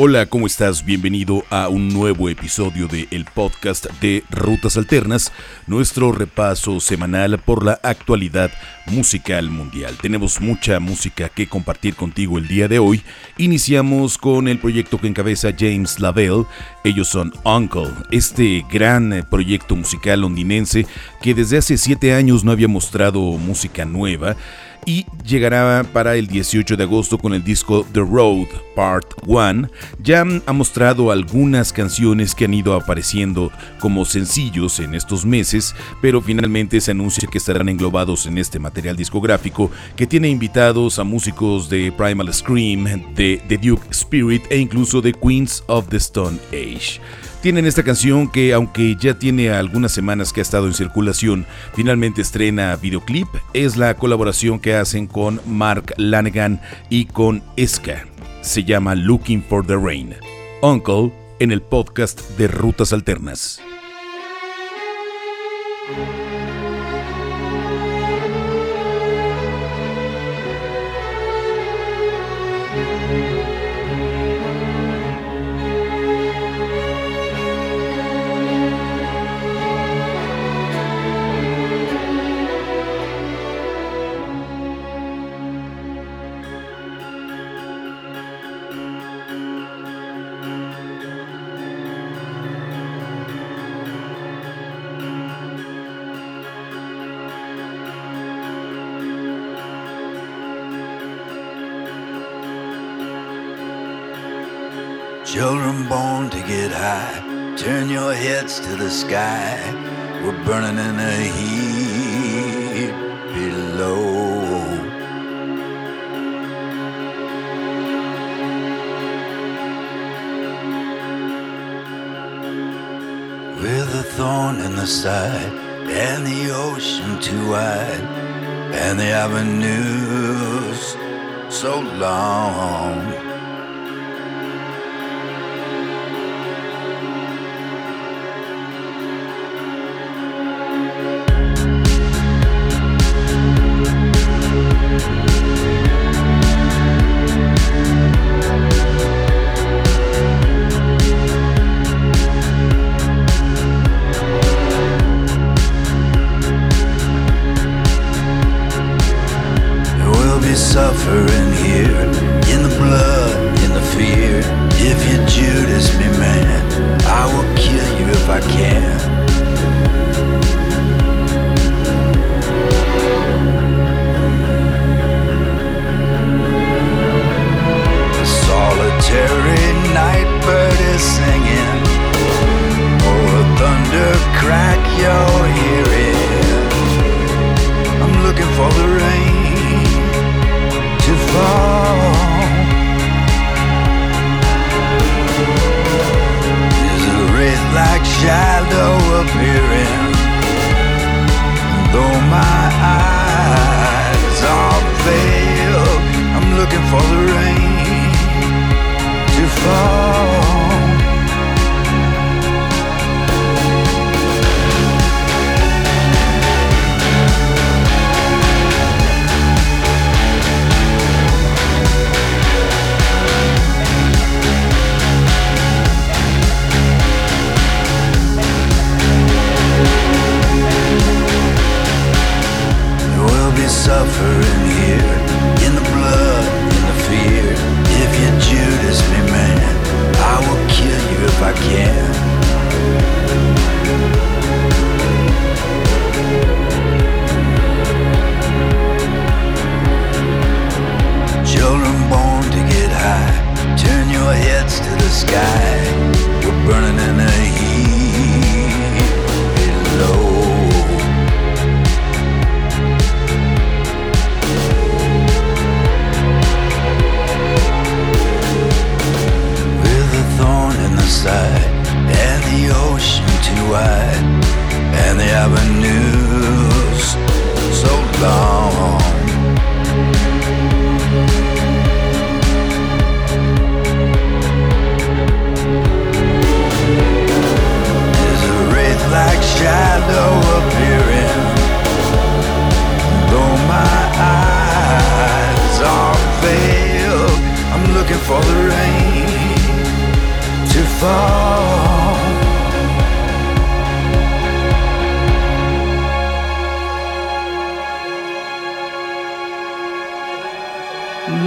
Hola, ¿cómo estás? Bienvenido a un nuevo episodio de el podcast de Rutas Alternas, nuestro repaso semanal por la actualidad musical mundial. Tenemos mucha música que compartir contigo el día de hoy. Iniciamos con el proyecto que encabeza James Lavelle. Ellos son Uncle, este gran proyecto musical londinense que desde hace siete años no había mostrado música nueva y llegará para el 18 de agosto con el disco The Road Part 1. Ya ha mostrado algunas canciones que han ido apareciendo como sencillos en estos meses, pero finalmente se anuncia que estarán englobados en este material discográfico que tiene invitados a músicos de Primal Scream, de The Duke Spirit e incluso de Queens of the Stone Age tienen esta canción que aunque ya tiene algunas semanas que ha estado en circulación, finalmente estrena videoclip. Es la colaboración que hacen con Mark Lanegan y con Eska. Se llama Looking for the Rain. Uncle en el podcast de Rutas Alternas. Children born to get high, turn your heads to the sky. We're burning in the heat below. With a thorn in the side, and the ocean too wide, and the avenues so long. Appearing. Though my eyes are veiled, I'm looking for the rain to fall.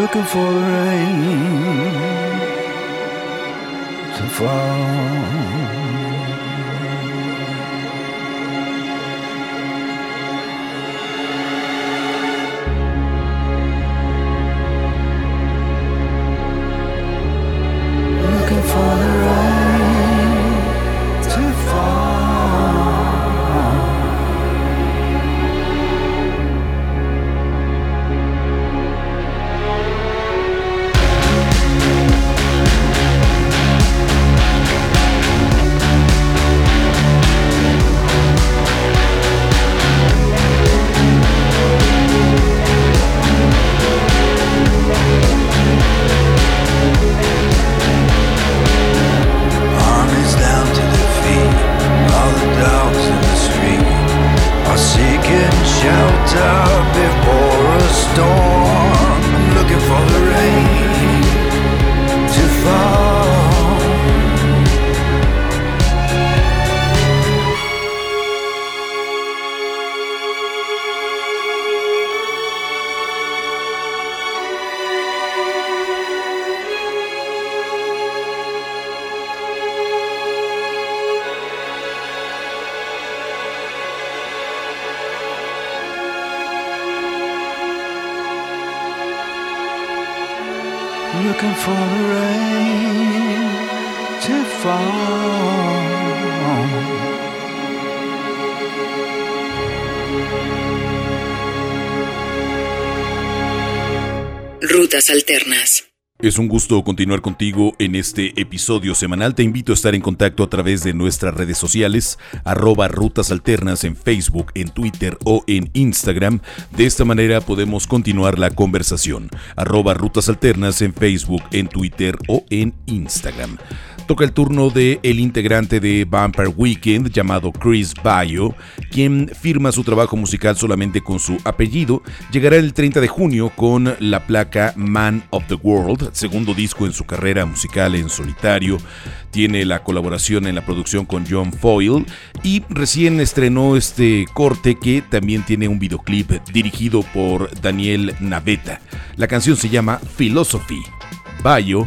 Looking for the rain to fall. Rutas Alternas. Es un gusto continuar contigo en este episodio semanal. Te invito a estar en contacto a través de nuestras redes sociales, arroba rutas alternas en Facebook, en Twitter o en Instagram. De esta manera podemos continuar la conversación. Arroba rutas alternas en Facebook, en Twitter o en Instagram. Toca el turno de el integrante de Vampire Weekend llamado Chris Bayo, quien firma su trabajo musical solamente con su apellido. Llegará el 30 de junio con la placa Man of the World, segundo disco en su carrera musical en solitario. Tiene la colaboración en la producción con John Foyle y recién estrenó este corte que también tiene un videoclip dirigido por Daniel Naveta. La canción se llama Philosophy. Bayo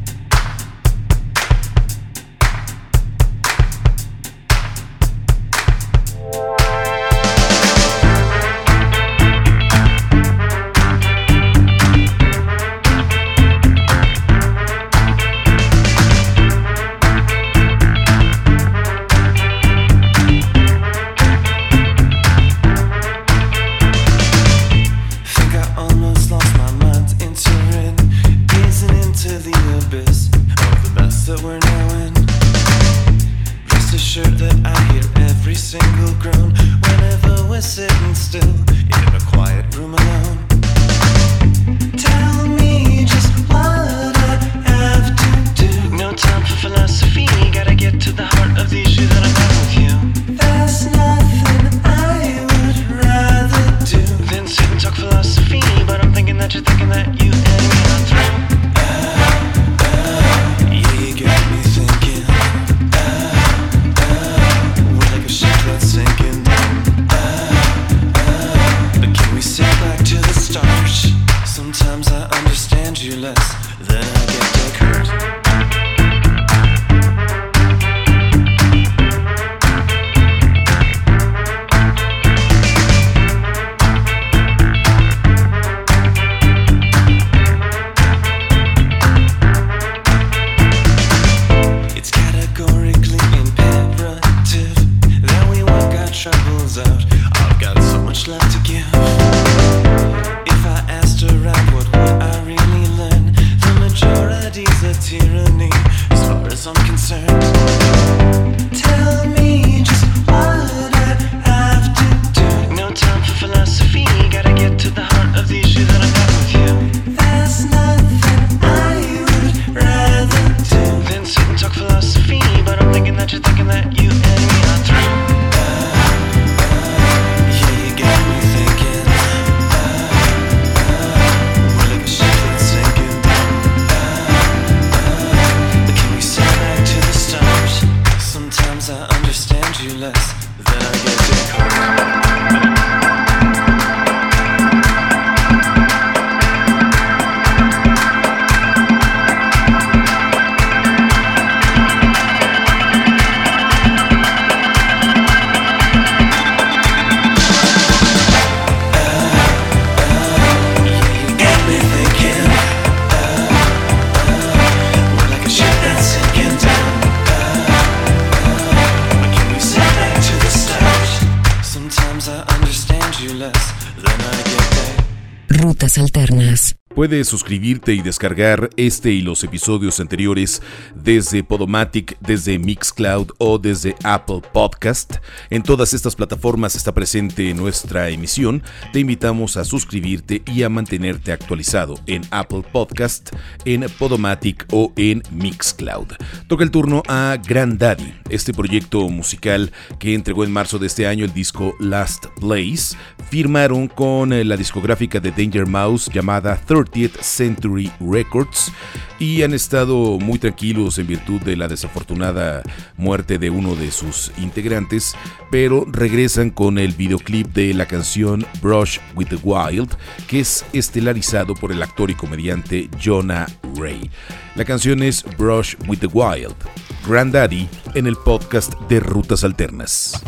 Puedes suscribirte y descargar este y los episodios anteriores desde Podomatic, desde Mixcloud o desde Apple Podcast. En todas estas plataformas está presente nuestra emisión. Te invitamos a suscribirte y a mantenerte actualizado en Apple Podcast, en Podomatic o en Mixcloud. Toca el turno a Daddy, este proyecto musical que entregó en marzo de este año el disco Last Place. Firmaron con la discográfica de Danger Mouse llamada 30th Century Records y han estado muy tranquilos en virtud de la desafortunada muerte de uno de sus integrantes, pero regresan con el videoclip de la canción Brush with the Wild, que es estelarizado por el actor y comediante Jonah Ray. La canción es Brush with the Wild, Granddaddy en el podcast de Rutas Alternas.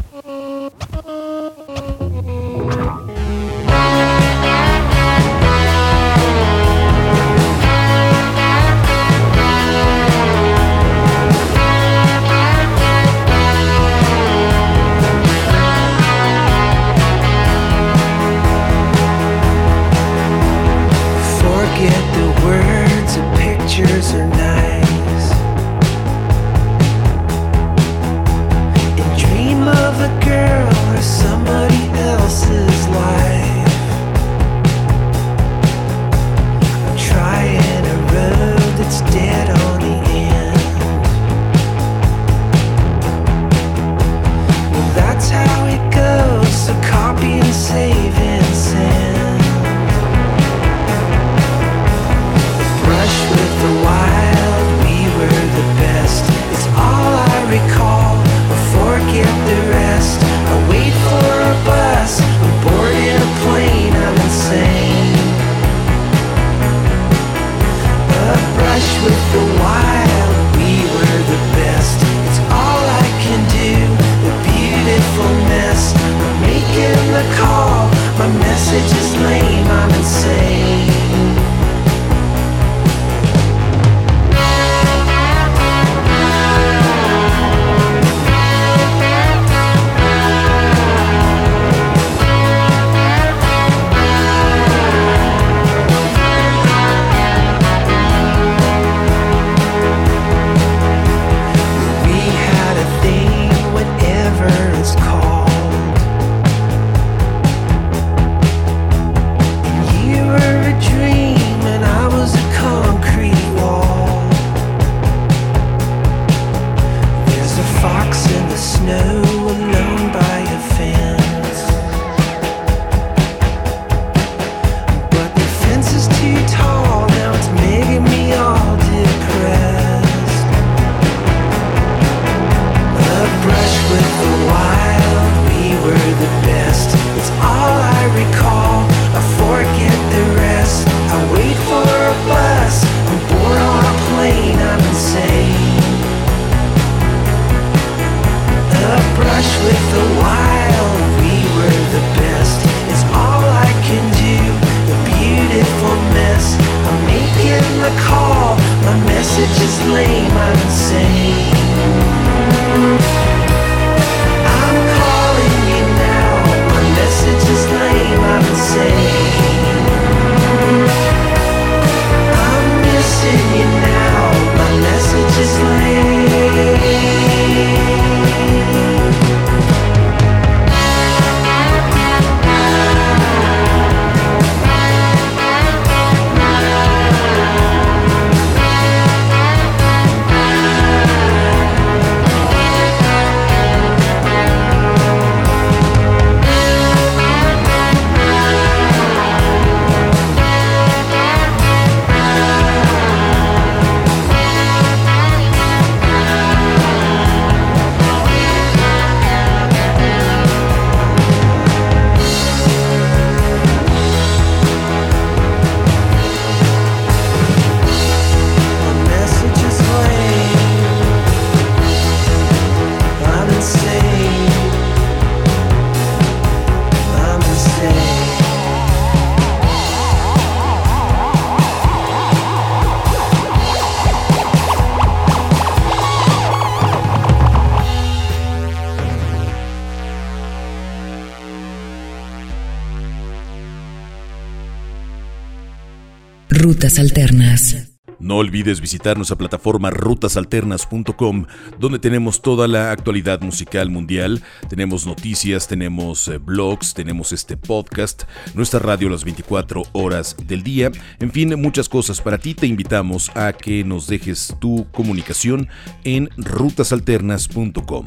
No olvides visitar nuestra plataforma rutasalternas.com, donde tenemos toda la actualidad musical mundial. Tenemos noticias, tenemos eh, blogs, tenemos este podcast, nuestra radio las 24 horas del día. En fin, muchas cosas para ti. Te invitamos a que nos dejes tu comunicación en rutasalternas.com.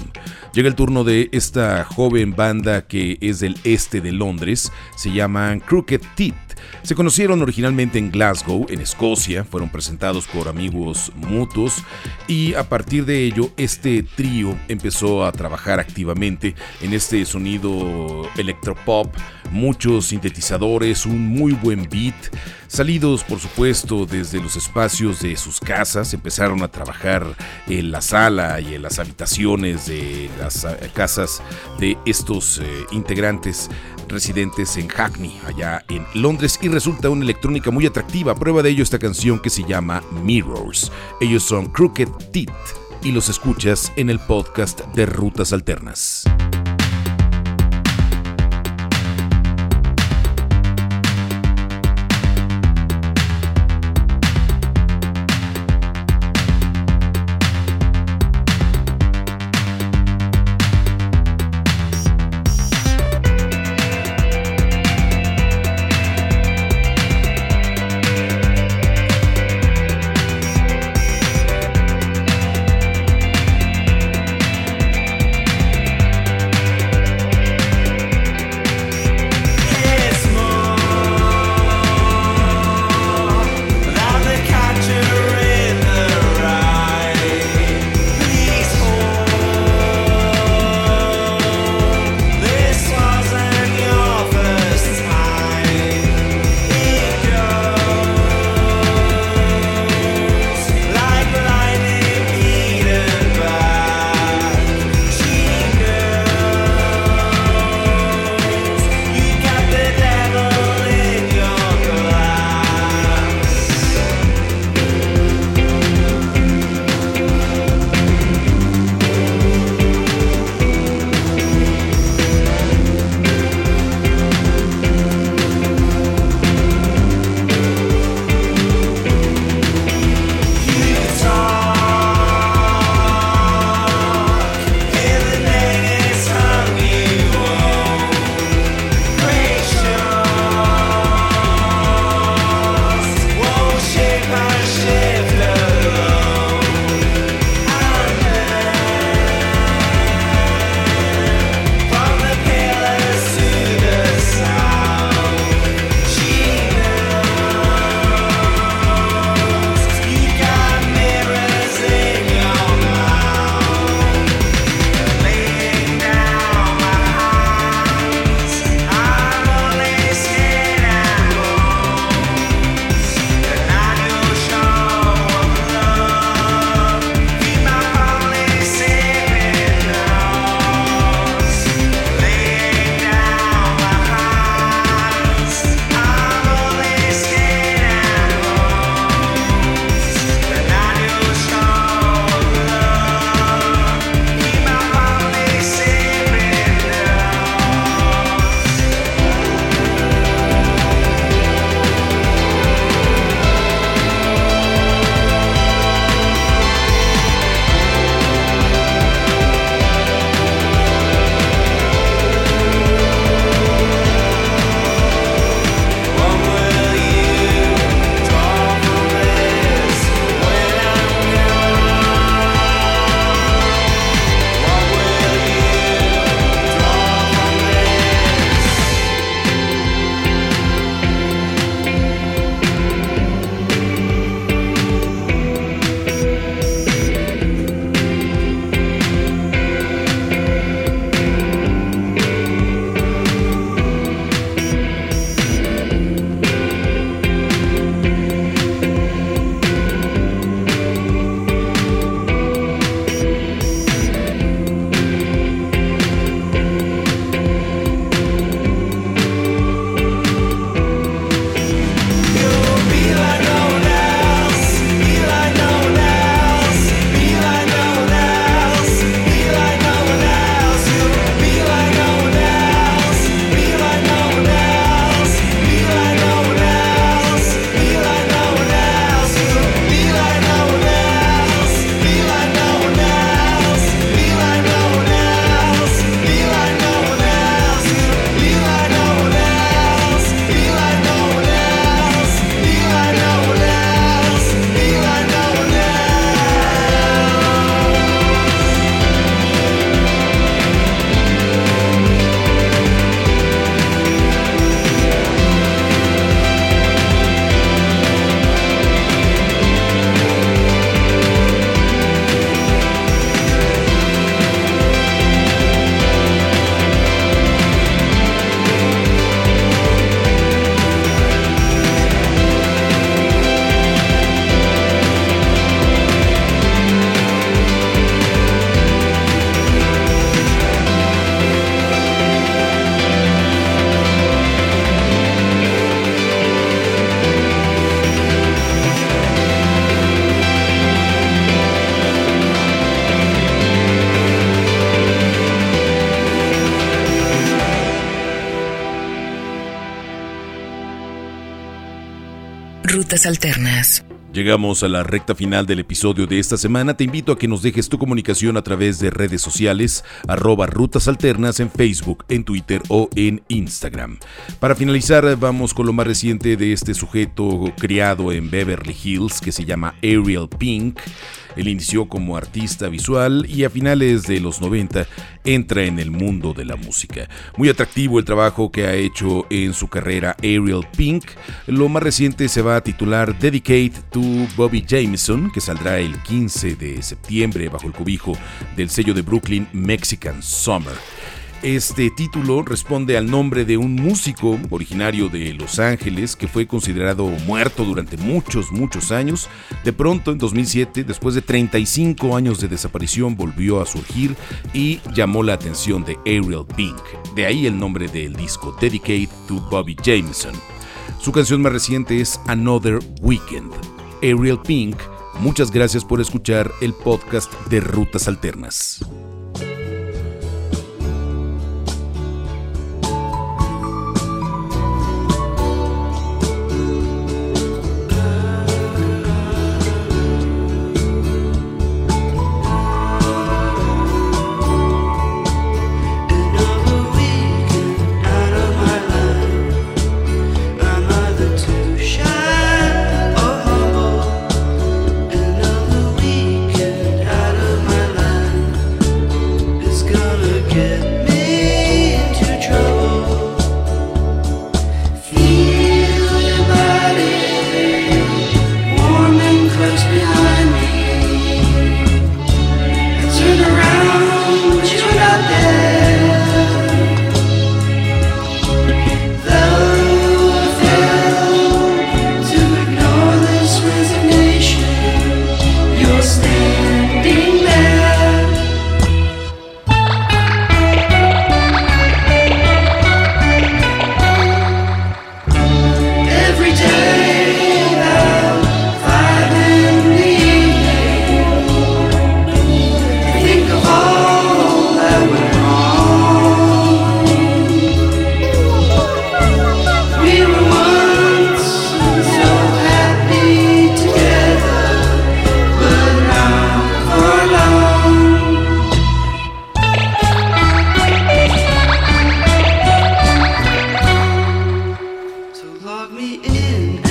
Llega el turno de esta joven banda que es del este de Londres. Se llaman Crooked Teeth. Se conocieron originalmente en Glasgow, en Escocia, fueron presentados por amigos mutuos y a partir de ello este trío empezó a trabajar activamente en este sonido electropop, muchos sintetizadores, un muy buen beat, salidos por supuesto desde los espacios de sus casas, empezaron a trabajar en la sala y en las habitaciones de las eh, casas de estos eh, integrantes residentes en Hackney, allá en Londres, y resulta una electrónica muy atractiva. Prueba de ello esta canción que se llama Mirrors. Ellos son Crooked Teeth y los escuchas en el podcast de Rutas Alternas. Alternas. Llegamos a la recta final del episodio de esta semana. Te invito a que nos dejes tu comunicación a través de redes sociales, arroba rutas en Facebook, en Twitter o en Instagram. Para finalizar, vamos con lo más reciente de este sujeto criado en Beverly Hills que se llama Ariel Pink. Él inició como artista visual y a finales de los 90 entra en el mundo de la música. Muy atractivo el trabajo que ha hecho en su carrera Ariel Pink. Lo más reciente se va a titular Dedicate to Bobby Jameson, que saldrá el 15 de septiembre bajo el cobijo del sello de Brooklyn Mexican Summer. Este título responde al nombre de un músico originario de Los Ángeles que fue considerado muerto durante muchos, muchos años. De pronto, en 2007, después de 35 años de desaparición, volvió a surgir y llamó la atención de Ariel Pink. De ahí el nombre del disco, Dedicate to Bobby Jameson. Su canción más reciente es Another Weekend. Ariel Pink, muchas gracias por escuchar el podcast de Rutas Alternas. plug me in.